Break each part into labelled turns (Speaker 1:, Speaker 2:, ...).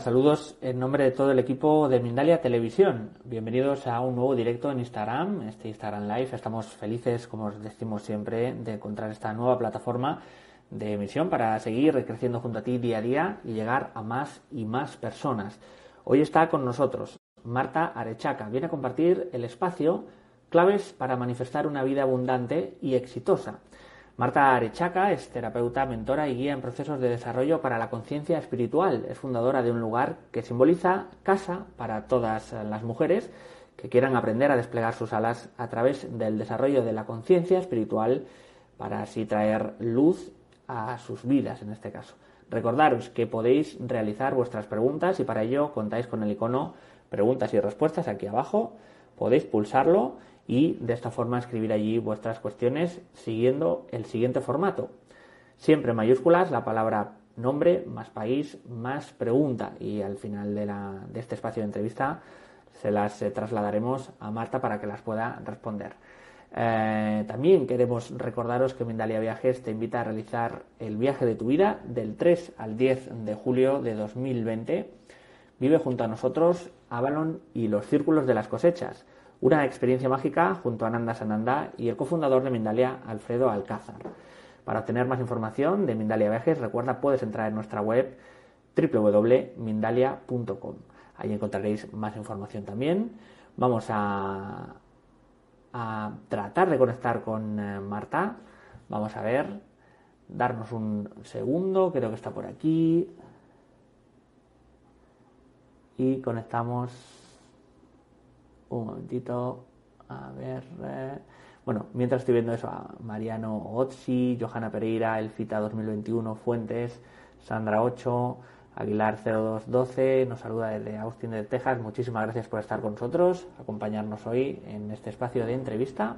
Speaker 1: Saludos en nombre de todo el equipo de Mindalia Televisión. Bienvenidos a un nuevo directo en Instagram, este Instagram Live. Estamos felices, como os decimos siempre, de encontrar esta nueva plataforma de emisión para seguir creciendo junto a ti día a día y llegar a más y más personas. Hoy está con nosotros Marta Arechaca. Viene a compartir el espacio claves para manifestar una vida abundante y exitosa. Marta Arechaca es terapeuta, mentora y guía en procesos de desarrollo para la conciencia espiritual. Es fundadora de un lugar que simboliza casa para todas las mujeres que quieran aprender a desplegar sus alas a través del desarrollo de la conciencia espiritual para así traer luz a sus vidas en este caso. Recordaros que podéis realizar vuestras preguntas y para ello contáis con el icono preguntas y respuestas aquí abajo. Podéis pulsarlo y de esta forma escribir allí vuestras cuestiones siguiendo el siguiente formato. Siempre en mayúsculas la palabra nombre más país más pregunta y al final de, la, de este espacio de entrevista se las eh, trasladaremos a Marta para que las pueda responder. Eh, también queremos recordaros que Mindalia Viajes te invita a realizar el viaje de tu vida del 3 al 10 de julio de 2020. Vive junto a nosotros Avalon y los círculos de las cosechas una experiencia mágica junto a Nanda Sananda y el cofundador de Mindalia, Alfredo Alcázar. Para obtener más información de Mindalia Viajes, recuerda, puedes entrar en nuestra web www.mindalia.com. Ahí encontraréis más información también. Vamos a, a tratar de conectar con eh, Marta. Vamos a ver, darnos un segundo, creo que está por aquí. Y conectamos un momentito. A ver. Eh. Bueno, mientras estoy viendo eso, a Mariano Otsi, Johanna Pereira, Elfita 2021, Fuentes, Sandra 8, Aguilar 0212, nos saluda desde Austin de Texas. Muchísimas gracias por estar con nosotros, acompañarnos hoy en este espacio de entrevista.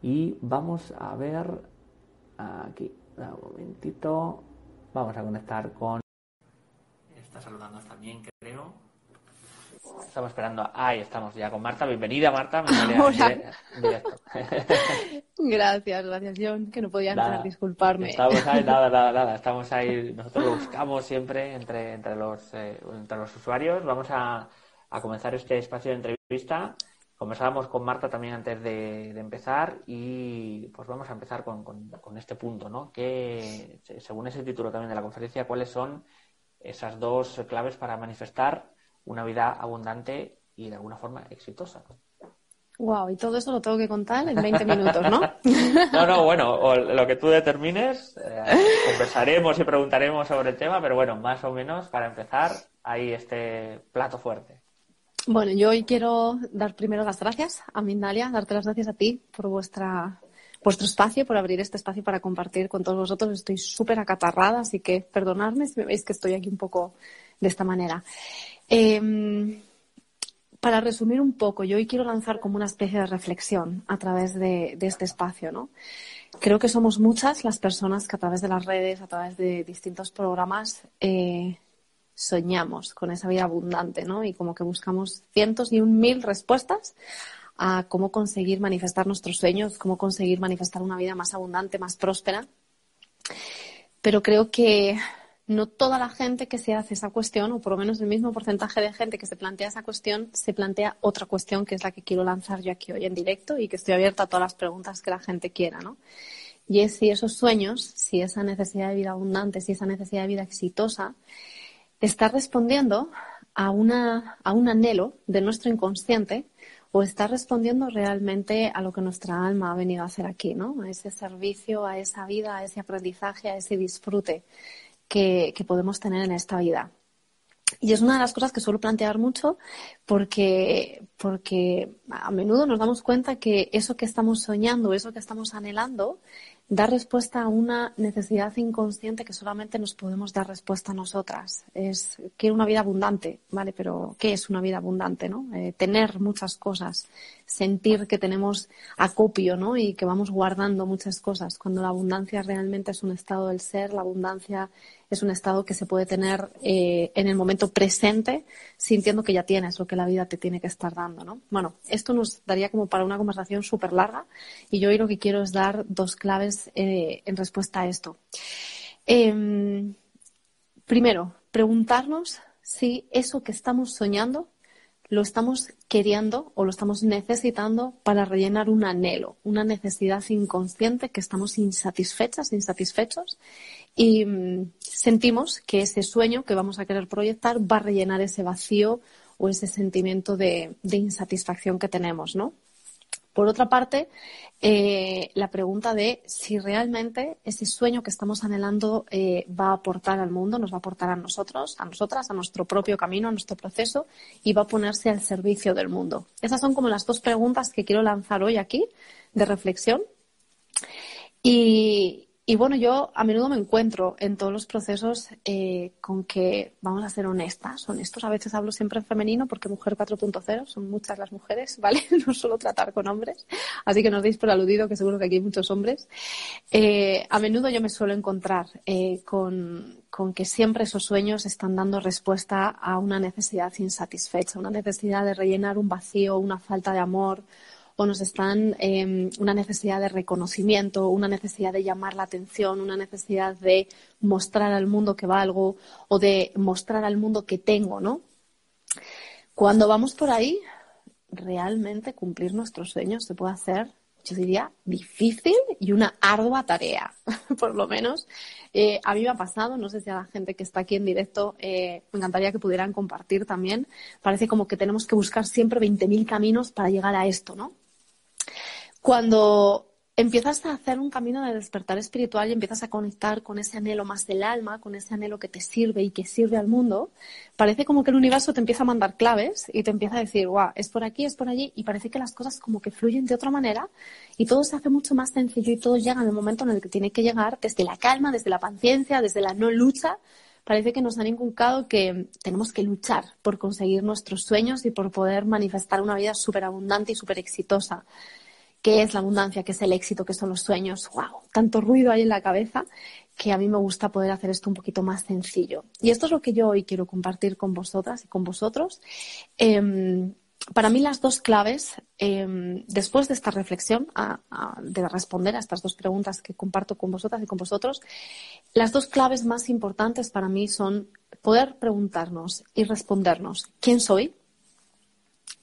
Speaker 1: Y vamos a ver aquí, un momentito. Vamos a conectar con. Está saludándonos también, creo. Estamos esperando. Ahí estamos ya con Marta. Bienvenida, Marta.
Speaker 2: Gracias, gracias, John, que no podía entrar, disculparme.
Speaker 1: Estamos ahí, nada, nada, nada. Estamos ahí, nosotros lo buscamos siempre entre, entre, los, eh, entre los usuarios. Vamos a, a comenzar este espacio de entrevista. Conversábamos con Marta también antes de, de empezar y pues vamos a empezar con, con, con este punto, ¿no? Que según ese título también de la conferencia, ¿cuáles son esas dos claves para manifestar una vida abundante y de alguna forma exitosa.
Speaker 2: Wow, y todo eso lo tengo que contar en 20 minutos, ¿no?
Speaker 1: no, no, bueno, o lo que tú determines, eh, conversaremos y preguntaremos sobre el tema, pero bueno, más o menos para empezar, hay este plato fuerte.
Speaker 2: Bueno, yo hoy quiero dar primero las gracias a Mindalia, darte las gracias a ti por vuestra vuestro espacio, por abrir este espacio para compartir con todos vosotros. Estoy súper acatarrada, así que perdonadme si me veis que estoy aquí un poco de esta manera. Eh, para resumir un poco, yo hoy quiero lanzar como una especie de reflexión a través de, de, este espacio, ¿no? Creo que somos muchas las personas que a través de las redes, a través de distintos programas, eh, soñamos con esa vida abundante, ¿no? Y como que buscamos cientos y un mil respuestas a cómo conseguir manifestar nuestros sueños, cómo conseguir manifestar una vida más abundante, más próspera. Pero creo que no toda la gente que se hace esa cuestión, o por lo menos el mismo porcentaje de gente que se plantea esa cuestión, se plantea otra cuestión que es la que quiero lanzar yo aquí hoy en directo y que estoy abierta a todas las preguntas que la gente quiera, ¿no? Y es si esos sueños, si esa necesidad de vida abundante, si esa necesidad de vida exitosa, está respondiendo a, una, a un anhelo de nuestro inconsciente o está respondiendo realmente a lo que nuestra alma ha venido a hacer aquí, ¿no? A ese servicio, a esa vida, a ese aprendizaje, a ese disfrute que, que, podemos tener en esta vida. Y es una de las cosas que suelo plantear mucho porque, porque a menudo nos damos cuenta que eso que estamos soñando, eso que estamos anhelando, dar respuesta a una necesidad inconsciente que solamente nos podemos dar respuesta a nosotras. Es quiero una vida abundante, ¿vale? Pero ¿qué es una vida abundante, no? Eh, tener muchas cosas, sentir que tenemos acopio, ¿no? Y que vamos guardando muchas cosas. Cuando la abundancia realmente es un estado del ser, la abundancia es un estado que se puede tener eh, en el momento presente, sintiendo que ya tienes lo que la vida te tiene que estar dando, ¿no? Bueno, esto nos daría como para una conversación súper larga y yo hoy lo que quiero es dar dos claves eh, en respuesta a esto. Em, primero, preguntarnos si eso que estamos soñando lo estamos queriendo o lo estamos necesitando para rellenar un anhelo, una necesidad inconsciente que estamos insatisfechas, insatisfechos y mm, sentimos que ese sueño que vamos a querer proyectar va a rellenar ese vacío o ese sentimiento de, insatisfacción que tenemos, ¿no? Por otra parte, eh, la pregunta de si realmente ese sueño que estamos anhelando eh, va a aportar al mundo, nos va a aportar a nosotros, a nosotras, a nuestro propio camino, a nuestro proceso y va a ponerse al servicio del mundo. Esas son como las dos preguntas que quiero lanzar hoy aquí de reflexión. Y, y bueno, yo a menudo me encuentro en todos los procesos eh, con que, vamos a ser honestas, honestos. A veces hablo siempre en femenino porque mujer 4.0, son muchas las mujeres, ¿vale? No solo tratar con hombres. Así que no os deis por aludido que seguro que aquí hay muchos hombres. Eh, a menudo yo me suelo encontrar eh, con, con que siempre esos sueños están dando respuesta a una necesidad insatisfecha, una necesidad de rellenar un vacío, una falta de amor, o nos están eh, una necesidad de reconocimiento, una necesidad de llamar la atención, una necesidad de mostrar al mundo que valgo o de mostrar al mundo que tengo, ¿no? Cuando vamos por ahí, realmente cumplir nuestros sueños se puede hacer, yo diría, difícil y una ardua tarea, por lo menos. Eh, a mí me ha pasado, no sé si a la gente que está aquí en directo eh, me encantaría que pudieran compartir también. Parece como que tenemos que buscar siempre 20.000 caminos para llegar a esto, ¿no? Cuando empiezas a hacer un camino de despertar espiritual y empiezas a conectar con ese anhelo más del alma, con ese anhelo que te sirve y que sirve al mundo, parece como que el universo te empieza a mandar claves y te empieza a decir, guau, es por aquí, es por allí, y parece que las cosas como que fluyen de otra manera y todo se hace mucho más sencillo y todo llega en el momento en el que tiene que llegar, desde la calma, desde la paciencia, desde la no lucha. Parece que nos han inculcado que tenemos que luchar por conseguir nuestros sueños y por poder manifestar una vida súper abundante y súper exitosa qué es la abundancia, qué es el éxito, qué son los sueños. ¡Wow! Tanto ruido hay en la cabeza que a mí me gusta poder hacer esto un poquito más sencillo. Y esto es lo que yo hoy quiero compartir con vosotras y con vosotros. Em, para mí las dos claves, em, después de esta reflexión, de responder a estas dos preguntas que comparto con vosotras y con vosotros, las dos claves más importantes para mí son poder preguntarnos y respondernos quién soy,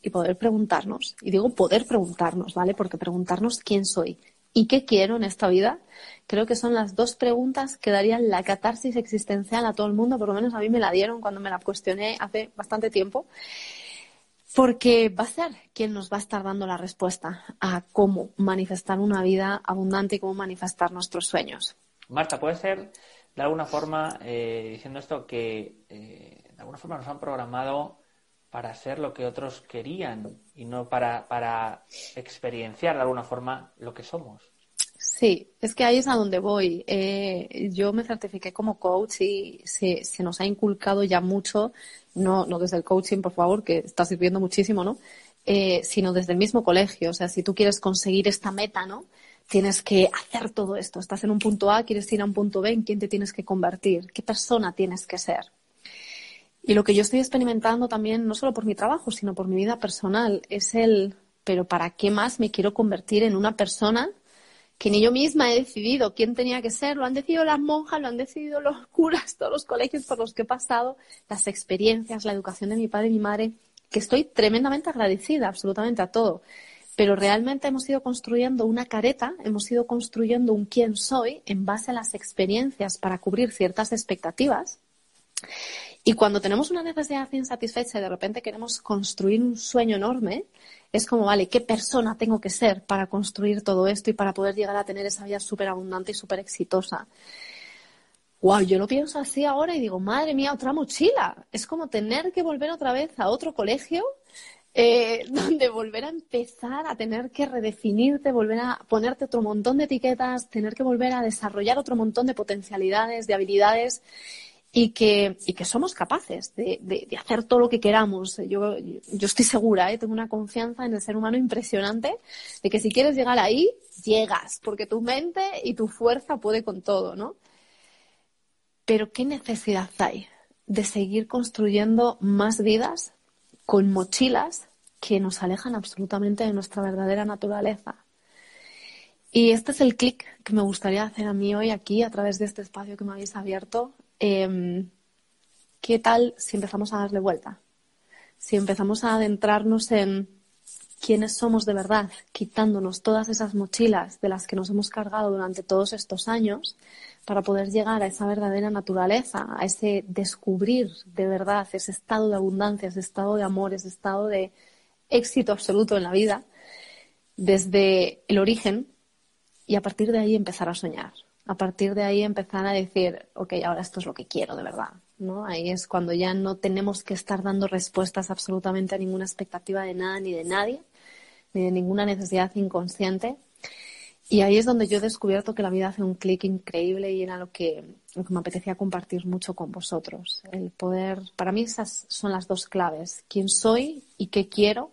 Speaker 2: y poder preguntarnos, y digo poder preguntarnos, ¿vale? Porque preguntarnos quién soy y qué quiero en esta vida, creo que son las dos preguntas que darían la catarsis existencial a todo el mundo, por lo menos a mí me la dieron cuando me la cuestioné hace bastante tiempo, porque va a ser quien nos va a estar dando la respuesta a cómo manifestar una vida abundante y cómo manifestar nuestros sueños.
Speaker 1: Marta, puede ser de alguna forma, eh, diciendo esto, que eh, de alguna forma nos han programado para ser lo que otros querían y no para, para experienciar de alguna forma lo que somos.
Speaker 2: Sí, es que ahí es a donde voy. Eh, yo me certifiqué como coach y se, se, nos ha inculcado ya mucho, no, no desde el coaching, por favor, que está sirviendo muchísimo, ¿no? Eh, sino desde el mismo colegio. O sea, si tú quieres conseguir esta meta, ¿no? Tienes que hacer todo esto. Estás en un punto A, quieres ir a un punto B, ¿en quién te tienes que convertir? ¿Qué persona tienes que ser? Y lo que yo estoy experimentando también, no solo por mi trabajo, sino por mi vida personal, es el, pero ¿para qué más me quiero convertir en una persona que ni yo misma he decidido quién tenía que ser? Lo han decidido las monjas, lo han decidido los curas, todos los colegios por los que he pasado, las experiencias, la educación de mi padre y mi madre, que estoy tremendamente agradecida absolutamente a todo. Pero realmente hemos ido construyendo una careta, hemos ido construyendo un quién soy en base a las experiencias para cubrir ciertas expectativas y cuando tenemos una necesidad insatisfecha y de repente queremos construir un sueño enorme, es como, vale, ¿qué persona tengo que ser para construir todo esto y para poder llegar a tener esa vida súper abundante y súper exitosa? Wow, yo lo pienso así ahora y digo, madre mía, otra mochila. Es como tener que volver otra vez a otro colegio eh, donde volver a empezar a tener que redefinirte, volver a ponerte otro montón de etiquetas, tener que volver a desarrollar otro montón de potencialidades, de habilidades y que, somos capaces de, hacer todo lo que queramos. Yo, yo estoy segura, ¿eh? tengo una confianza en el ser humano impresionante de que si quieres llegar ahí, llegas, porque tu mente y tu fuerza puede con todo, ¿no? Pero ¿qué necesidad hay de seguir construyendo más vidas con mochilas que nos alejan absolutamente de nuestra verdadera naturaleza? Y este es el clic que me gustaría hacer a mí hoy aquí a través de este espacio que me habéis abierto eh, ¿qué tal si empezamos a darle vuelta? Si empezamos a adentrarnos en quiénes somos de verdad, quitándonos todas esas mochilas de las que nos hemos cargado durante todos estos años para poder llegar a esa verdadera naturaleza, a ese descubrir de verdad ese estado de abundancia, ese estado de amor, ese estado de éxito absoluto en la vida, desde el origen y a partir de ahí empezar a soñar a partir de ahí empezar a decir, ok, ahora esto es lo que quiero de verdad, ¿no? Ahí es cuando ya no tenemos que estar dando respuestas absolutamente a ninguna expectativa de nada ni de nadie, ni de ninguna necesidad inconsciente. Y ahí es donde yo he descubierto que la vida hace un clic increíble y era lo lo que me apetecía compartir mucho con vosotros. El poder, para mí esas son las dos claves, quién soy y qué quiero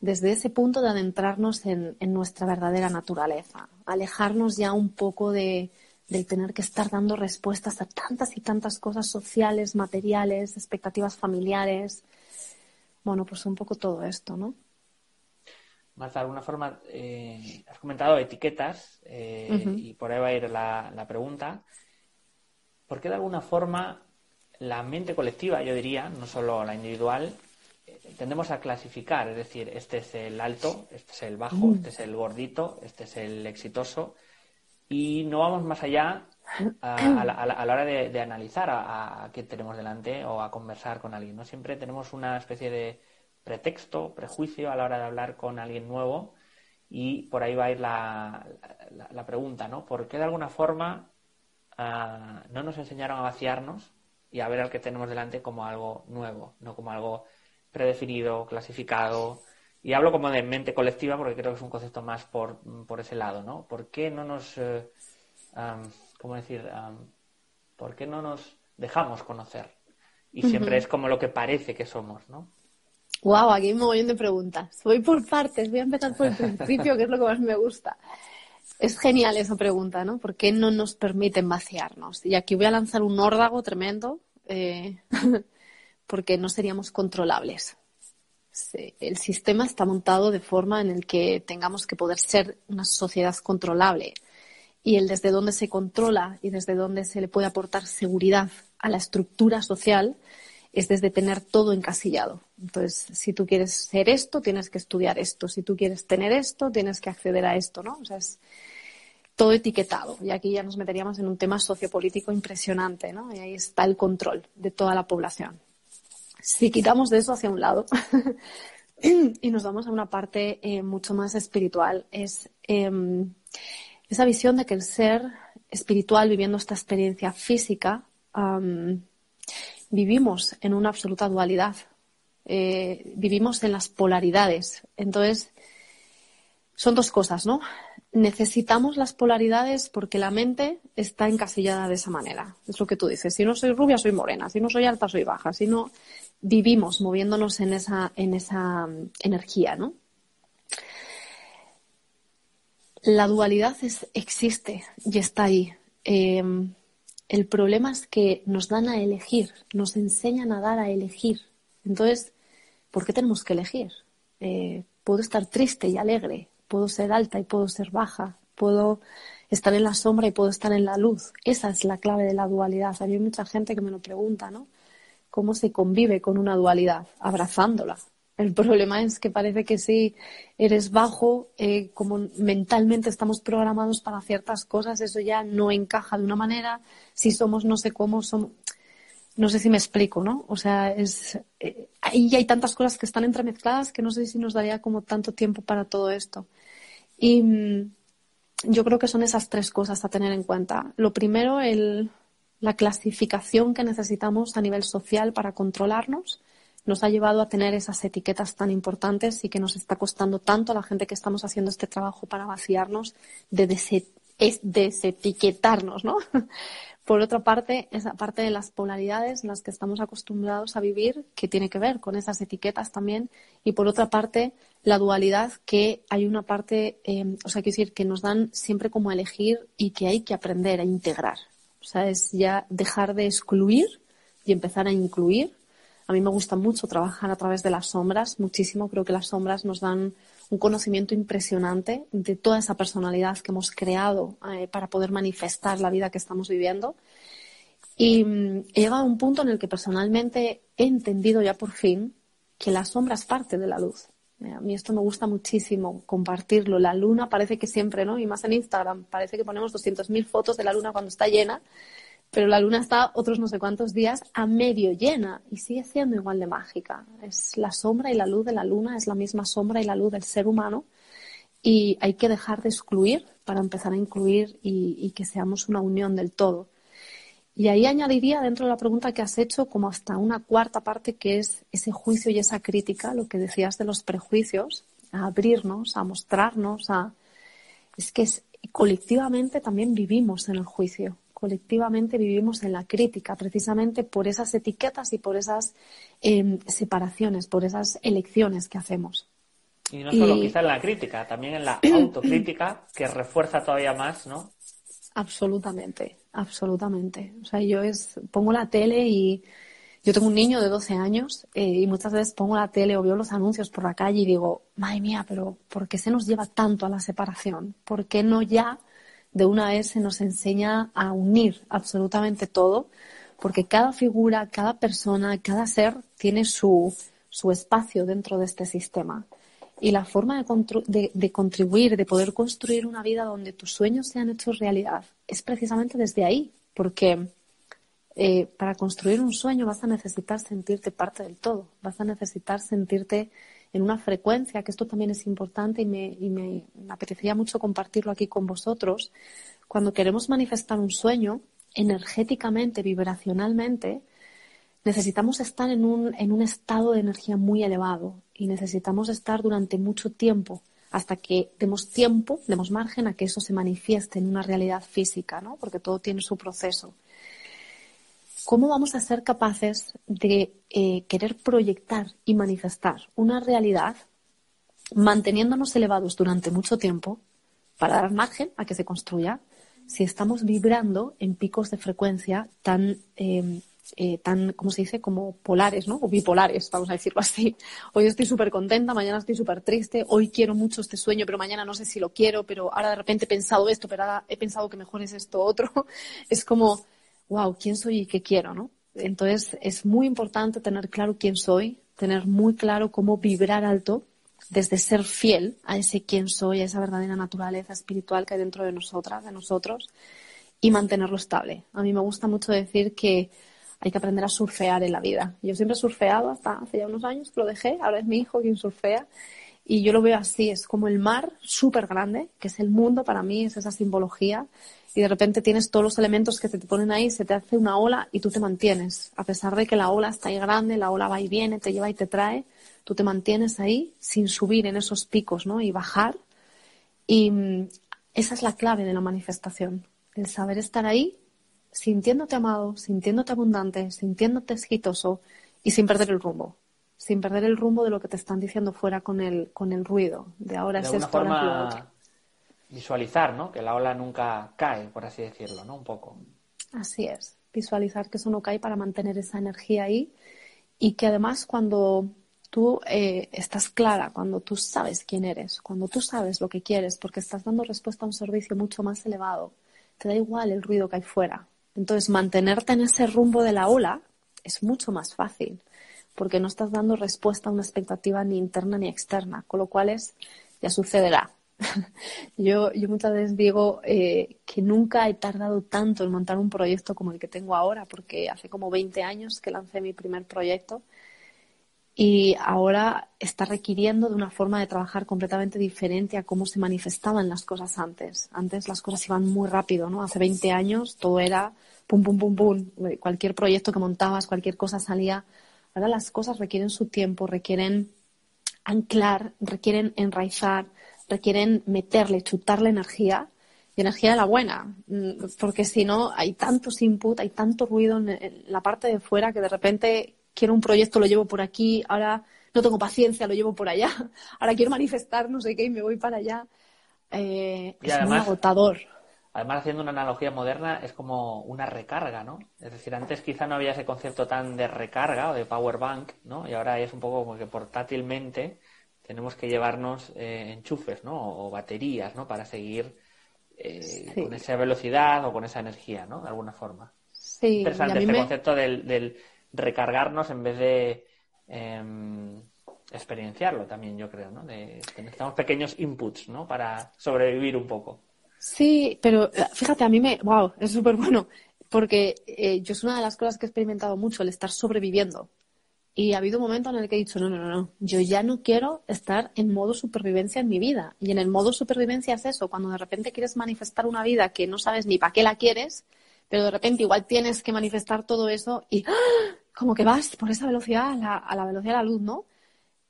Speaker 2: desde ese punto de adentrarnos en, en, nuestra verdadera naturaleza, alejarnos ya un poco de, del tener que estar dando respuestas a tantas y tantas cosas sociales, materiales, expectativas familiares. Bueno, pues un poco todo esto, ¿no?
Speaker 1: Marta, de alguna forma, eh, has comentado etiquetas eh, uh -huh. y por ahí va a ir la, la pregunta. ¿Por qué de alguna forma la mente colectiva, yo diría, no solo la individual, tendemos a clasificar, es decir, este es el alto, este es el bajo, mm. este es el gordito, este es el exitoso, y no vamos más allá a, a, la, a la, hora de, de analizar a, a, qué tenemos delante o a conversar con alguien. ¿no? Siempre tenemos una especie de pretexto, prejuicio a la hora de hablar con alguien nuevo y por ahí va a ir la, la, la pregunta, ¿no? ¿Por qué de alguna forma uh, no nos enseñaron a vaciarnos y a ver al que tenemos delante como algo nuevo, no como algo predefinido, clasificado. Y hablo como de mente colectiva porque creo que es un concepto más por, por ese lado, ¿no? ¿Por qué no nos, eh, um, ¿cómo decir? Um, ¿Por qué no nos dejamos conocer? Y siempre uh -huh. es como lo que parece que somos, ¿no?
Speaker 2: Wow, aquí me voy de preguntas. Voy por partes, voy a empezar por el principio, que es lo que más me gusta. Es genial esa pregunta, ¿no? ¿Por qué no nos permiten vaciarnos? Y aquí voy a lanzar un órdago tremendo. Eh... porque no seríamos controlables. El sistema está montado de forma en el que tengamos que poder ser una sociedad controlable. Y el desde dónde se controla y desde dónde se le puede aportar seguridad a la estructura social es desde tener todo encasillado. Entonces, si tú quieres ser esto, tienes que estudiar esto. Si tú quieres tener esto, tienes que acceder a esto, ¿no? O sea, es todo etiquetado. Y aquí ya nos meteríamos en un tema sociopolítico impresionante, ¿no? Y ahí está el control de toda la población si quitamos de eso hacia un lado y nos vamos a una parte eh, mucho más espiritual, es eh, esa visión de que el ser espiritual viviendo esta experiencia física, vivimos en una absoluta dualidad, eh, vivimos en las polaridades. Entonces, son dos cosas, ¿no? necesitamos las polaridades porque la mente está encasillada de esa manera. Es lo que tú dices. Si no soy rubia, soy morena. Si no soy alta, soy baja. Si no, vivimos moviéndonos en esa, en esa um, energía, ¿no? La dualidad es, existe y está ahí. Eh, el problema es que nos dan a elegir, nos enseñan a dar a elegir. Entonces, ¿por qué tenemos que elegir? Eh, puedo estar triste y alegre, puedo ser alta y puedo ser baja, puedo estar en la sombra y puedo estar en la luz. Esa es la clave de la dualidad. Hay mucha gente que me lo pregunta, ¿no? ¿Cómo se convive con una dualidad? Abrazándola. El problema es que parece que si eres bajo, eh, como mentalmente estamos programados para ciertas cosas, eso ya no encaja de una manera. Si somos no sé cómo, somos... No sé si me explico, ¿no? O sea, es, eh, ahí hay tantas cosas que están entremezcladas que no sé si nos daría como tanto tiempo para todo esto. Y mm, yo creo que son esas tres cosas a tener en cuenta. Lo primero, el, la clasificación que necesitamos a nivel social para controlarnos nos ha llevado a tener esas etiquetas tan importantes y que nos está costando tanto a la gente que estamos haciendo este trabajo para vaciarnos de desetiquetarnos, ¿no? Por otra parte, esa parte de las polaridades en las que estamos acostumbrados a vivir, que tiene que ver con esas etiquetas también, y por otra parte, la dualidad, que hay una parte, eh, o sea, quiero decir, que nos dan siempre como elegir y que hay que aprender a integrar. O sea, es ya dejar de excluir y empezar a incluir. A mí me gusta mucho trabajar a través de las sombras, muchísimo. Creo que las sombras nos dan un conocimiento impresionante de toda esa personalidad que hemos creado eh, para poder manifestar la vida que estamos viviendo. Y mm, he llegado a un punto en el que personalmente he entendido ya por fin que la sombra es parte de la luz. Eh, a mí esto me gusta muchísimo compartirlo. La luna parece que siempre, ¿no? Y más en Instagram, parece que ponemos 200.000 fotos de la luna cuando está llena pero la luna está otros no sé cuántos días a medio llena y sigue siendo igual de mágica. Es la sombra y la luz de la luna, es la misma sombra y la luz del ser humano y hay que dejar de excluir para empezar a incluir y, que seamos una unión del todo. Y ahí añadiría dentro de la pregunta que has hecho como hasta una cuarta parte que es ese juicio y esa crítica, lo que decías de los prejuicios, a abrirnos, a mostrarnos, a... Es que colectivamente también vivimos en el juicio colectivamente vivimos en la crítica, precisamente por esas etiquetas y por esas em, separaciones, por esas elecciones que hacemos.
Speaker 1: Y no solo quizá en la crítica, también en la autocrítica, que refuerza todavía más, ¿no?
Speaker 2: Absolutamente, absolutamente. O sea, yo es, pongo la tele y yo tengo un niño de 12 años eh, y muchas veces pongo la tele o veo los anuncios por la calle y digo, madre mía, pero ¿por qué se nos lleva tanto a la separación? ¿Por qué no ya de una vez se nos enseña a unir absolutamente todo, porque cada figura, cada persona, cada ser tiene su, su espacio dentro de este sistema. Y la forma de, de, contribuir, de poder construir una vida donde tus sueños sean hechos realidad, es precisamente desde ahí, porque eh, para construir un sueño vas a necesitar sentirte parte del todo, vas a necesitar sentirte en una frecuencia, que esto también es importante y, me, y me, apetecería mucho compartirlo aquí con vosotros. Cuando queremos manifestar un sueño, energéticamente, vibracionalmente, necesitamos estar en un, en un estado de energía muy elevado y necesitamos estar durante mucho tiempo hasta que demos tiempo, demos margen a que eso se manifieste en una realidad física, ¿no? Porque todo tiene su proceso. ¿cómo vamos a ser capaces de eh, querer proyectar y manifestar una realidad manteniéndonos elevados durante mucho tiempo para dar margen a que se construya si estamos vibrando en picos de frecuencia tan, eh, eh, tan ¿cómo se dice? Como polares, ¿no? O bipolares, vamos a decirlo así. Hoy estoy súper contenta, mañana estoy súper triste, hoy quiero mucho este sueño, pero mañana no sé si lo quiero, pero ahora de repente he pensado esto, pero ahora he pensado que mejor es esto otro. Es como wow, ¿quién soy y qué quiero? ¿no? Entonces es muy importante tener claro quién soy, tener muy claro cómo vibrar alto desde ser fiel a ese quién soy, a esa verdadera naturaleza espiritual que hay dentro de nosotras, de nosotros, y mantenerlo estable. A mí me gusta mucho decir que hay que aprender a surfear en la vida. Yo siempre he surfeado hasta hace ya unos años lo dejé, ahora es mi hijo quien surfea. Y yo lo veo así, es como el mar súper grande, que es el mundo para mí, es esa simbología y de repente tienes todos los elementos que se te ponen ahí, se te hace una ola y tú te mantienes. A pesar de que la ola está ahí grande, la ola va y viene, te lleva y te trae, tú te mantienes ahí sin subir en esos picos, ¿no? Y bajar. Y mm, esa es la clave de la manifestación, el saber estar ahí sintiéndote amado, sintiéndote abundante, sintiéndote exitoso y sin perder el rumbo. Sin perder el rumbo de lo que te están diciendo fuera con el, con el ruido. De ahora es esto, ahora es lo otro
Speaker 1: visualizar, ¿no? Que la ola nunca cae, por así decirlo, ¿no? Un poco.
Speaker 2: Así es, visualizar que eso no cae para mantener esa energía ahí y que además cuando tú eh, estás clara, cuando tú sabes quién eres, cuando tú sabes lo que quieres, porque estás dando respuesta a un servicio mucho más elevado, te da igual el ruido que hay fuera. Entonces, mantenerte en ese rumbo de la ola es mucho más fácil, porque no estás dando respuesta a una expectativa ni interna ni externa, con lo cual es, ya sucederá, yo, yo muchas veces digo eh, que nunca he tardado tanto en montar un proyecto como el que tengo ahora, porque hace como 20 años que lancé mi primer proyecto y ahora está requiriendo de una forma de trabajar completamente diferente a cómo se manifestaban las cosas antes. Antes las cosas iban muy rápido, ¿no? Hace 20 años todo era pum, pum, pum, pum. Cualquier proyecto que montabas, cualquier cosa salía Ahora las cosas requieren su tiempo, requieren anclar, requieren enraizar, requieren meterle, chutarle energía y energía de la buena, mm, porque si no hay tantos input, hay tanto ruido en la parte de fuera que de repente quiero un proyecto, lo llevo por aquí, ahora no tengo paciencia, lo llevo por allá, ahora quiero manifestar no sé qué y me voy para allá. Eh, es muy agotador.
Speaker 1: Además, haciendo una analogía moderna, es como una recarga, ¿no? Es decir, antes quizá no había ese concepto tan de recarga o de power bank, ¿no? Y ahora es un poco como que portátilmente tenemos que llevarnos eh, enchufes, ¿no? O baterías, ¿no? Para seguir eh, con esa velocidad o con esa energía, ¿no? De alguna forma.
Speaker 2: Sí.
Speaker 1: Interesante este concepto del, recargarnos en vez de em, experienciarlo también, yo creo, ¿no? Necesitamos pequeños inputs, ¿no? Para sobrevivir un poco.
Speaker 2: Sí, pero eh, fíjate, a mí me, wow, es súper bueno, porque eh, yo es una de las cosas que he experimentado mucho, el estar sobreviviendo. Y ha habido un momento en el que he dicho, no, no, no, no, yo ya no quiero estar en modo supervivencia en mi vida. Y en el modo supervivencia es eso, cuando de repente quieres manifestar una vida que no sabes ni para qué la quieres, pero de repente igual tienes que manifestar todo eso y ¡ah! como que vas por esa velocidad, a la, a la velocidad de la luz, ¿no?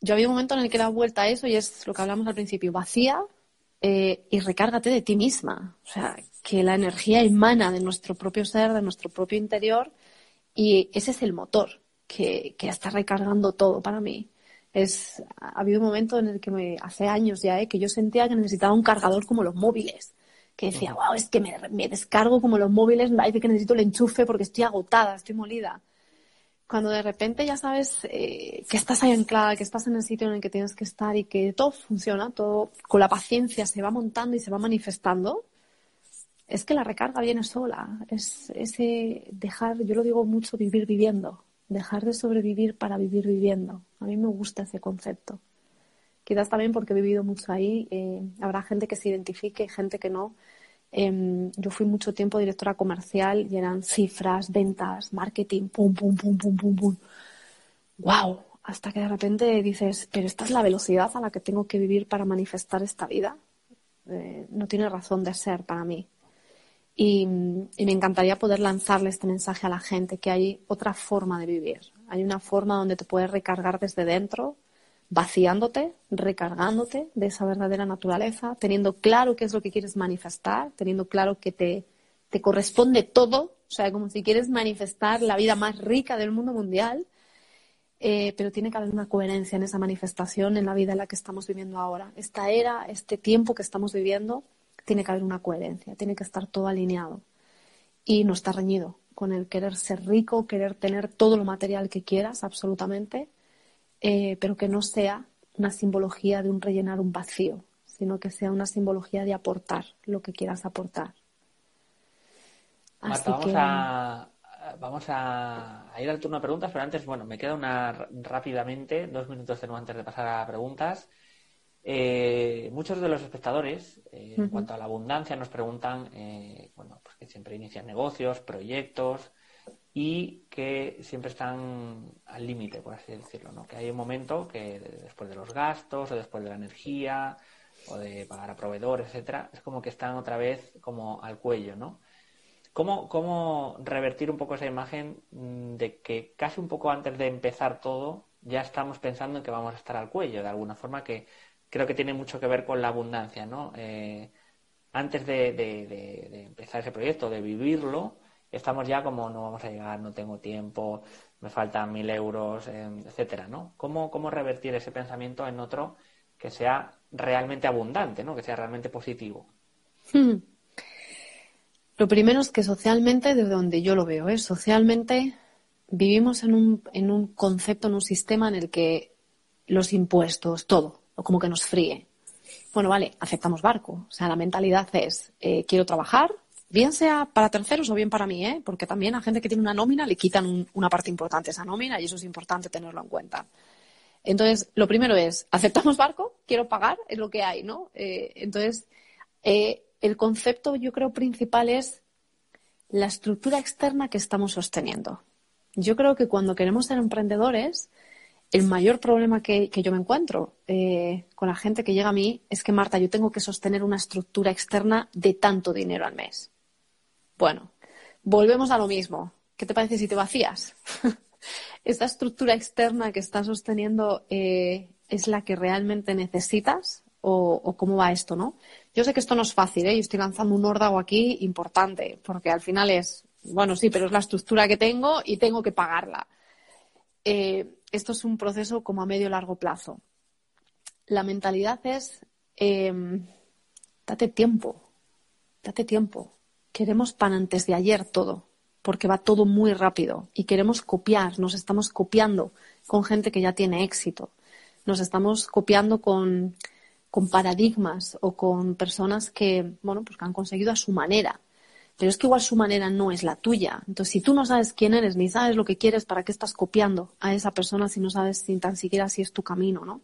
Speaker 2: Yo había un momento en el que dado vuelta a eso y es lo que hablamos al principio, vacía, eh, y recárgate de ti misma. O sea, que la energía emana de nuestro propio ser, de nuestro propio interior, y ese es el motor que, que está recargando todo para mí. Es, ha habido un momento en el que hace años ya, eh, que yo sentía que necesitaba un cargador como los móviles. Que decía, wow, es que me, me descargo como los móviles, parece que necesito el enchufe porque estoy agotada, estoy molida cuando de repente ya sabes eh, que estás ahí anclada, que estás en el sitio en el que tienes que estar y que todo funciona, todo con la paciencia se va montando y se va manifestando, es que la recarga viene sola. Es ese dejar, yo lo digo mucho, vivir viviendo, dejar de sobrevivir para vivir viviendo. A mí me gusta ese concepto. Quizás también porque he vivido mucho ahí, eh, habrá gente que se identifique, gente que no, Em, yo fui mucho tiempo directora comercial y eran cifras, ventas, marketing, pum, pum, pum, pum, pum, pum. ¡Wow! Hasta que de repente dices, pero esta es la velocidad a la que tengo que vivir para manifestar esta vida. Eh, no tiene razón de ser para mí. Y, y, me encantaría poder lanzarle este mensaje a la gente, que hay otra forma de vivir. Hay una forma donde te puedes recargar desde dentro, vaciándote, recargándote de esa verdadera naturaleza, teniendo claro qué es lo que quieres manifestar, teniendo claro que te, te corresponde todo, o sea, como si quieres manifestar la vida más rica del mundo mundial, eh, pero tiene que haber una coherencia en esa manifestación en la vida en la que estamos viviendo ahora. Esta era, este tiempo que estamos viviendo, tiene que haber una coherencia, tiene que estar todo alineado y no está reñido con el querer ser rico, querer tener todo lo material que quieras, absolutamente, eh, pero que no sea una simbología de un rellenar un vacío, sino que sea una simbología de aportar lo que quieras aportar.
Speaker 1: Marta, vamos, a, vamos a, ir al turno de preguntas, pero antes, bueno, me queda una rápidamente, dos minutos tengo antes de pasar a preguntas. Eh, muchos de los espectadores, eh, en cuanto a la abundancia, nos preguntan, bueno, pues que siempre inician negocios, proyectos, y que siempre están al límite, por así decirlo, ¿no? Que hay un momento que después de los gastos o después de la energía o de pagar a proveedores, etcétera, es como que están otra vez como al cuello, ¿no? ¿Cómo, ¿Cómo revertir un poco esa imagen mm, de que casi un poco antes de empezar todo ya estamos pensando en que vamos a estar al cuello, de alguna forma que creo que tiene mucho que ver con la abundancia, ¿no? Eh, antes de, de empezar ese proyecto, de vivirlo, estamos ya como no vamos a llegar, no tengo tiempo, me faltan mil euros, em, etcétera, ¿no? ¿Cómo, ¿Cómo revertir ese pensamiento en otro que sea realmente abundante, ¿no? Que sea realmente positivo. Hmm.
Speaker 2: Lo primero es que socialmente, desde donde yo lo veo, ¿eh? socialmente vivimos en un, en un concepto, en un sistema en el que los impuestos, todo, como que nos fríe. Bueno, vale, aceptamos barco. O sea, la mentalidad es, eh, quiero trabajar, bien sea para terceros o bien para mí, ¿eh? porque también a gente que tiene una nómina le quitan una parte importante de esa nómina y eso es importante tenerlo en cuenta. Entonces, lo primero es, ¿aceptamos barco? Quiero pagar, es lo que hay, ¿no? Eh, entonces, eh, el concepto yo creo principal es la estructura externa que estamos sosteniendo. Yo creo que cuando queremos ser emprendedores, el mayor problema que, yo me encuentro eh, con la gente que llega a mí es que, Marta, yo tengo que sostener una estructura externa de tanto dinero al mes. Bueno, volvemos a lo mismo. ¿Qué te parece si te vacías? esta estructura externa que estás sosteniendo eh, es la que realmente necesitas o, cómo va esto, ¿no? Yo sé que esto no es fácil, ¿eh? Yo estoy lanzando un órdago aquí importante, porque al final es, bueno, sí, pero es la estructura que tengo y tengo que pagarla. Eh, esto es un proceso como a medio largo plazo. La mentalidad es, em, date tiempo, date tiempo. Queremos pan antes de ayer todo, porque va todo muy rápido y queremos copiar, nos estamos copiando con gente que ya tiene éxito, nos estamos copiando con, con paradigmas o con personas que, bueno, pues que han conseguido a su manera. Pero es que igual su manera no es la tuya. Entonces, si tú no sabes quién eres ni sabes lo que quieres, ¿para qué estás copiando a esa persona si no sabes ni tan siquiera si es tu camino, no?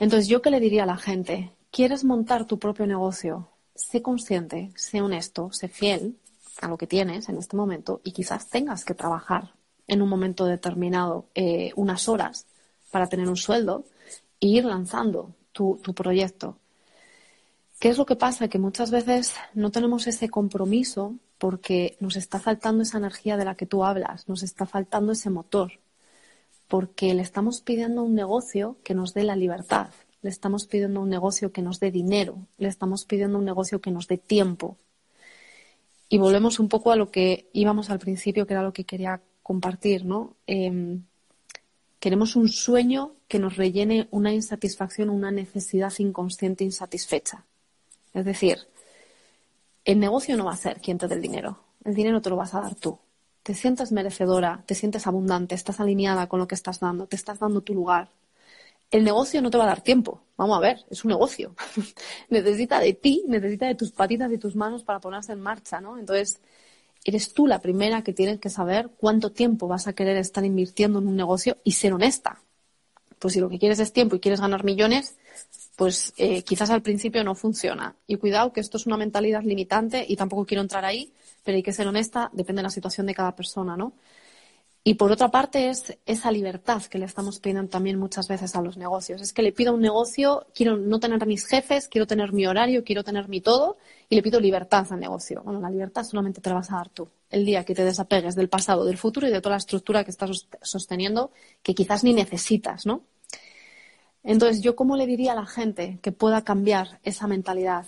Speaker 2: Entonces, ¿yo qué le diría a la gente? ¿Quieres montar tu propio negocio? Sé consciente, sé honesto, sé fiel a lo que tienes en este momento y quizás tengas que trabajar en un momento determinado eh, unas horas para tener un sueldo e ir lanzando tu, tu proyecto. ¿Qué es lo que pasa? Que muchas veces no tenemos ese compromiso porque nos está faltando esa energía de la que tú hablas, nos está faltando ese motor, porque le estamos pidiendo un negocio que nos dé la libertad, le estamos pidiendo un negocio que nos dé dinero, le estamos pidiendo un negocio que nos dé tiempo. Y volvemos un poco a lo que íbamos al principio, que era lo que quería compartir, ¿no? Em, queremos un sueño que nos rellene una insatisfacción, una necesidad inconsciente insatisfecha. Es decir, el negocio no va a ser quien te dé el dinero. El dinero te lo vas a dar tú. Te sientes merecedora, te sientes abundante, estás alineada con lo que estás dando, te estás dando tu lugar. El negocio no te va a dar tiempo. Vamos a ver, es un negocio. necesita de ti, necesita de tus patitas y tus manos para ponerse en marcha, ¿no? Entonces, eres tú la primera que tienes que saber cuánto tiempo vas a querer estar invirtiendo en un negocio y ser honesta. Pues si lo que quieres es tiempo y quieres ganar millones, pues eh, quizás al principio no funciona. Y cuidado que esto es una mentalidad limitante y tampoco quiero entrar ahí, pero hay que ser honesta, depende de la situación de cada persona, ¿no? Y por otra parte es esa libertad que le estamos pidiendo también muchas veces a los negocios. Es que le pido a un negocio, quiero no tener a mis jefes, quiero tener mi horario, quiero tener mi todo y le pido libertad al negocio. Bueno, la libertad solamente te la vas a dar tú. El día que te desapegues del pasado, del futuro y de toda la estructura que estás sosteniendo que quizás ni necesitas, ¿no? Entonces, ¿yo cómo le diría a la gente que pueda cambiar esa mentalidad?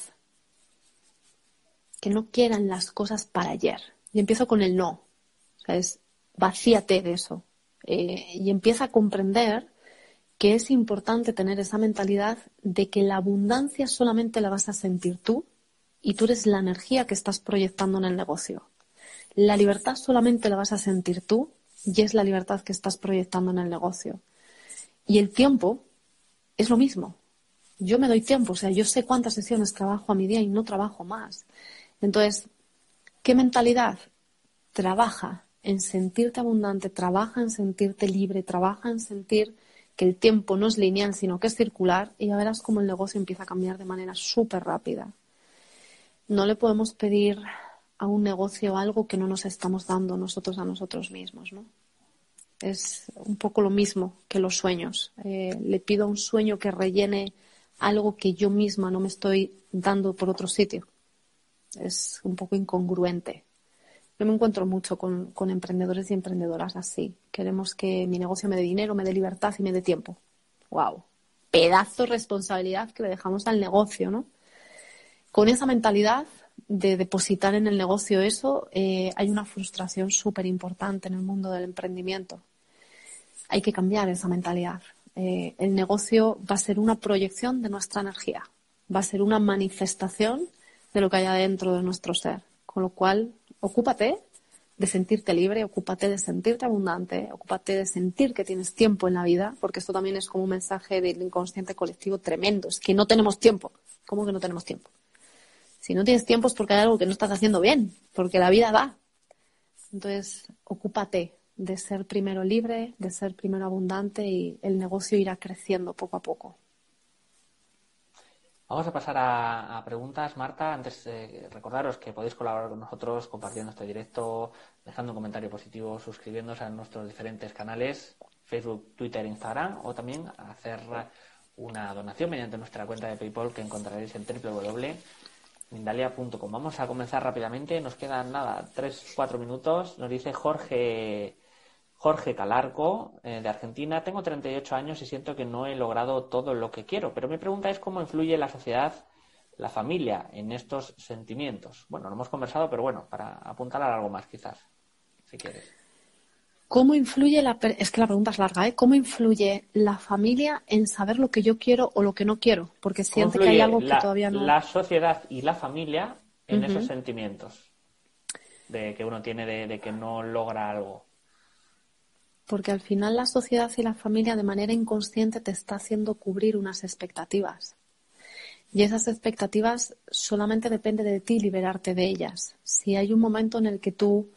Speaker 2: Que no quieran las cosas para ayer. Y empiezo con el no. O sea, es vacíate de eso. Eh, y empieza a comprender que es importante tener esa mentalidad de que la abundancia solamente la vas a sentir tú y tú eres la energía que estás proyectando en el negocio. La libertad solamente la vas a sentir tú y es la libertad que estás proyectando en el negocio. Y el tiempo es lo mismo. Yo me doy tiempo, o sea, yo sé cuántas sesiones trabajo a mi día y no trabajo más. Entonces, ¿qué mentalidad? Trabaja en sentirte abundante, trabaja en sentirte libre, trabaja en sentir que el tiempo no es lineal, sino que es circular y ya verás cómo el negocio empieza a cambiar de manera súper rápida. No le podemos pedir a un negocio algo que no nos estamos dando nosotros a nosotros mismos, ¿no? Es un poco lo mismo que los sueños. Eh, le pido a un sueño que rellene algo que yo misma no me estoy dando por otro sitio. Es un poco incongruente. Yo me encuentro mucho con, emprendedores y emprendedoras así. Queremos que mi negocio me dé dinero, me dé libertad y me dé tiempo. ¡Wow! Pedazo de responsabilidad que le dejamos al negocio, ¿no? Con esa mentalidad de depositar en el negocio eso, eh, hay una frustración súper importante en el mundo del emprendimiento. Hay que cambiar esa mentalidad. Eh, el negocio va a ser una proyección de nuestra energía, va a ser una manifestación de lo que hay adentro de nuestro ser. Con lo cual, ocúpate de sentirte libre, ocúpate de sentirte abundante, ocúpate de sentir que tienes tiempo en la vida, porque esto también es como un mensaje del inconsciente colectivo tremendo, es que no tenemos tiempo. ¿Cómo que no tenemos tiempo? Si no tienes tiempo es porque hay algo que no estás haciendo bien, porque la vida va. Entonces, ocúpate de ser primero libre, de ser primero abundante y el negocio irá creciendo poco a poco.
Speaker 1: Vamos a pasar a, preguntas, Marta. Antes de recordaros que podéis colaborar con nosotros compartiendo este directo, dejando un comentario positivo, suscribiéndose a nuestros diferentes canales, Facebook, Twitter, Instagram, o también hacer una donación mediante nuestra cuenta de PayPal que encontraréis en www.mindalia.com. Vamos a comenzar rápidamente. Nos quedan nada, tres, cuatro minutos. Nos dice Jorge Jorge Calarco, eh, de Argentina. Tengo 38 años y siento que no he logrado todo lo que quiero, pero mi pregunta es cómo influye la sociedad, la familia, en estos sentimientos. Bueno, lo hemos conversado, pero bueno, para apuntar a algo más quizás, si quieres.
Speaker 2: ¿Cómo influye la... Es que la pregunta es larga, ¿eh? ¿Cómo influye la familia en saber lo que yo quiero o lo que no quiero? Porque siente que hay algo que todavía no...
Speaker 1: La sociedad y la familia en esos sentimientos de que uno tiene de, de que no logra algo.
Speaker 2: Porque al final la sociedad y la familia de manera inconsciente te está haciendo cubrir unas expectativas. Y esas expectativas solamente depende de ti liberarte de ellas. Si hay un momento en el que tú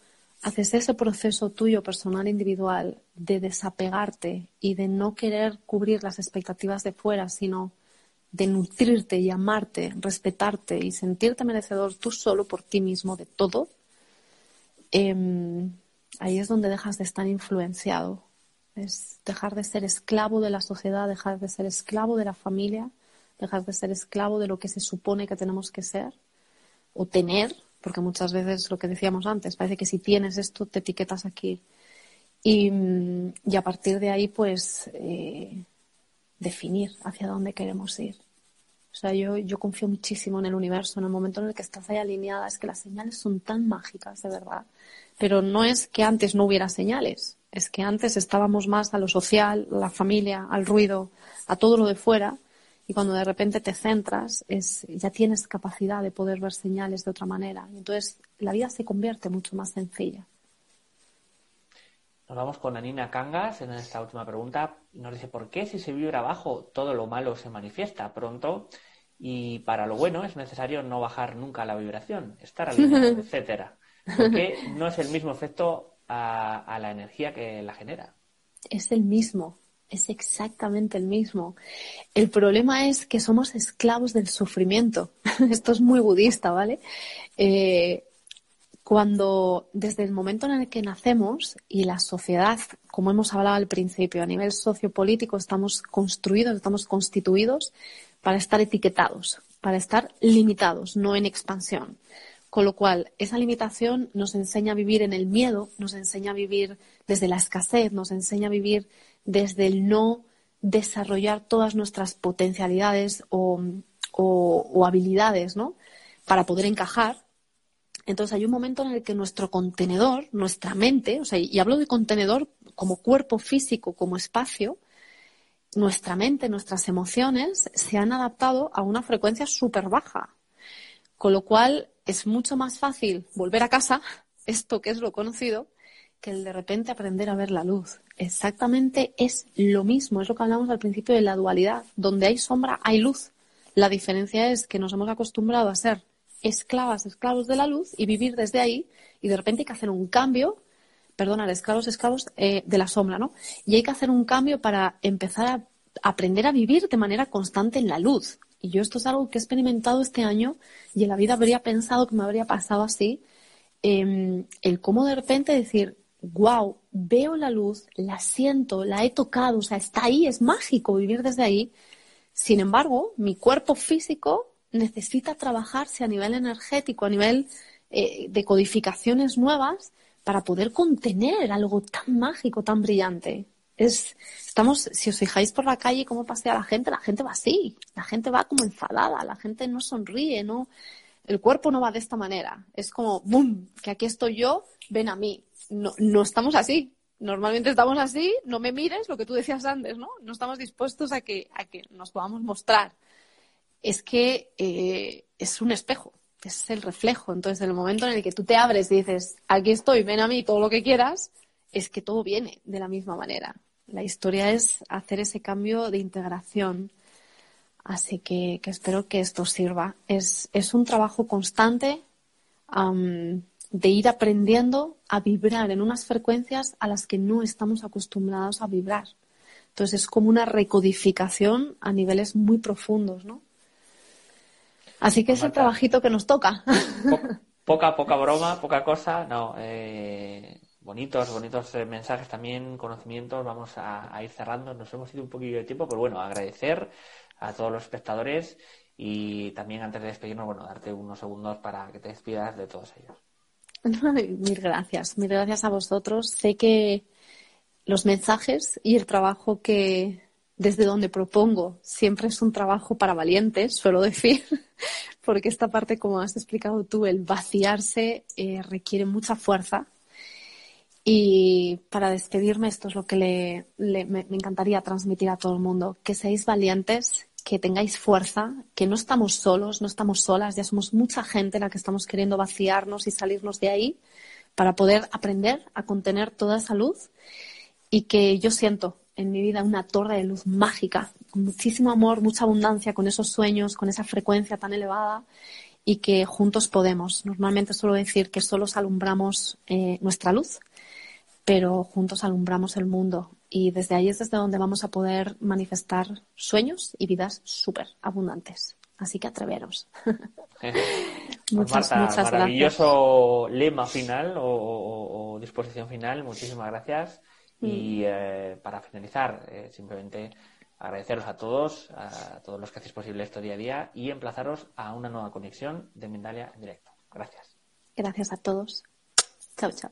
Speaker 2: haces ese proceso tuyo personal individual de desapegarte y de no querer cubrir las expectativas de fuera, sino de nutrirte y amarte, respetarte y sentirte merecedor tú solo por ti mismo de todo, em, ahí es donde dejas de estar influenciado. Es dejar de ser esclavo de la sociedad, dejar de ser esclavo de la familia, dejar de ser esclavo de lo que se supone que tenemos que ser o tener, porque muchas veces lo que decíamos antes, parece que si tienes esto te etiquetas aquí. Y, mm, y a partir de ahí, pues, eh, definir hacia dónde queremos ir. O sea, yo, yo confío muchísimo en el universo, en el momento en el que estás ahí alineada, es que las señales son tan mágicas, de verdad. Pero no es que antes no hubiera señales, es que antes estábamos más a lo social, a la familia, al ruido, a todo lo de fuera, y cuando de repente te centras, es, ya tienes capacidad de poder ver señales de otra manera. Entonces la vida se convierte mucho más sencilla.
Speaker 1: Nos vamos con Anina Cangas en esta última pregunta. Nos dice, ¿por qué si se vibra bajo todo lo malo se manifiesta pronto? Y para lo bueno es necesario no bajar nunca la vibración, estar alineado, etcétera. ¿Por qué no es el mismo efecto a, a la energía que la genera?
Speaker 2: Es el mismo, es exactamente el mismo. El problema es que somos esclavos del sufrimiento. Esto es muy budista, ¿vale? Eh, cuando desde el momento en el que nacemos y la sociedad, como hemos hablado al principio, a nivel sociopolítico estamos construidos, estamos constituidos para estar etiquetados, para estar limitados, no en expansión. Con lo cual, esa limitación nos enseña a vivir en el miedo, nos enseña a vivir desde la escasez, nos enseña a vivir desde el no desarrollar todas nuestras potencialidades o, o, habilidades, ¿no? Para poder encajar. Entonces hay un momento en el que nuestro contenedor, nuestra mente, o sea, y hablo de contenedor como cuerpo físico, como espacio, nuestra mente, nuestras emociones se han adaptado a una frecuencia súper baja. Con lo cual es mucho más fácil volver a casa, esto que es lo conocido, que el de repente aprender a ver la luz. Exactamente es lo mismo, es lo que hablamos al principio de la dualidad. Donde hay sombra hay luz. La diferencia es que nos hemos acostumbrado a ser esclavas, esclavos de la luz y vivir desde ahí y de repente hay que hacer un cambio, perdona, esclavos, esclavos eh, de la sombra, ¿no? Y hay que hacer un cambio para empezar a aprender a vivir de manera constante en la luz. Y yo esto es algo que he experimentado este año y en la vida habría pensado que me habría pasado así, eh, el cómo de repente decir, wow, veo la luz, la siento, la he tocado, o sea, está ahí, es mágico vivir desde ahí. Sin embargo, mi cuerpo físico necesita trabajarse a nivel energético, a nivel eh, de codificaciones nuevas, para poder contener algo tan mágico, tan brillante. Es, estamos, si os fijáis por la calle cómo pasea la gente, la gente va así, la gente va como enfadada, la gente no sonríe, no, el cuerpo no va de esta manera. Es como, ¡boom! Que aquí estoy yo, ven a mí. No, no estamos así. Normalmente estamos así, no me mires, lo que tú decías antes, ¿no? No estamos dispuestos a que, a que nos podamos mostrar. Es que eh, es un espejo, es el reflejo. Entonces, en el momento en el que tú te abres y dices, aquí estoy, ven a mí, todo lo que quieras, es que todo viene de la misma manera. La historia es hacer ese cambio de integración. Así que, espero que esto sirva. Es, un trabajo constante de ir aprendiendo a vibrar en unas frecuencias a las que no estamos acostumbrados a vibrar. Entonces es como una recodificación a niveles muy profundos, ¿no? Así que es el trabajito que nos toca.
Speaker 1: Po- poca, poca broma, poca cosa, no. eh, bonitos, bonitos eh, mensajes también, conocimientos. Vamos a, a ir cerrando. Nos hemos ido un poquillo de tiempo, pero bueno, agradecer a todos los espectadores y también antes de despedirnos, bueno, darte unos segundos para que te despidas de todos ellos.
Speaker 2: Mil gracias, mil gracias a vosotros. Sé que los mensajes y el trabajo que desde donde propongo siempre es un trabajo para valientes, suelo decir, porque esta parte, como has explicado tú, el vaciarse eh, requiere mucha fuerza. Y para despedirme, esto es lo que me, me encantaría transmitir a todo el mundo, que seáis valientes, que tengáis fuerza, que no estamos solos, no estamos solas, ya somos mucha gente la que estamos queriendo vaciarnos y salirnos de ahí para poder aprender a contener toda esa luz y que yo siento en mi vida una torre de luz mágica, con muchísimo amor, mucha abundancia, con esos sueños, con esa frecuencia tan elevada y que juntos podemos. Normalmente suelo decir que solos alumbramos eh, nuestra luz, pero juntos alumbramos el mundo y desde ahí es desde donde vamos a poder manifestar sueños y vidas súper abundantes. Así que atreveros.
Speaker 1: muchas, muchas maravilloso lema final o, disposición final. Muchísimas gracias. Mm. Y eh, para finalizar, eh, simplemente agradeceros a todos, a todos los que hacéis posible esto día a día y emplazaros a una nueva conexión de Mindalia en directo. Gracias.
Speaker 2: Gracias a todos. Chao, chao.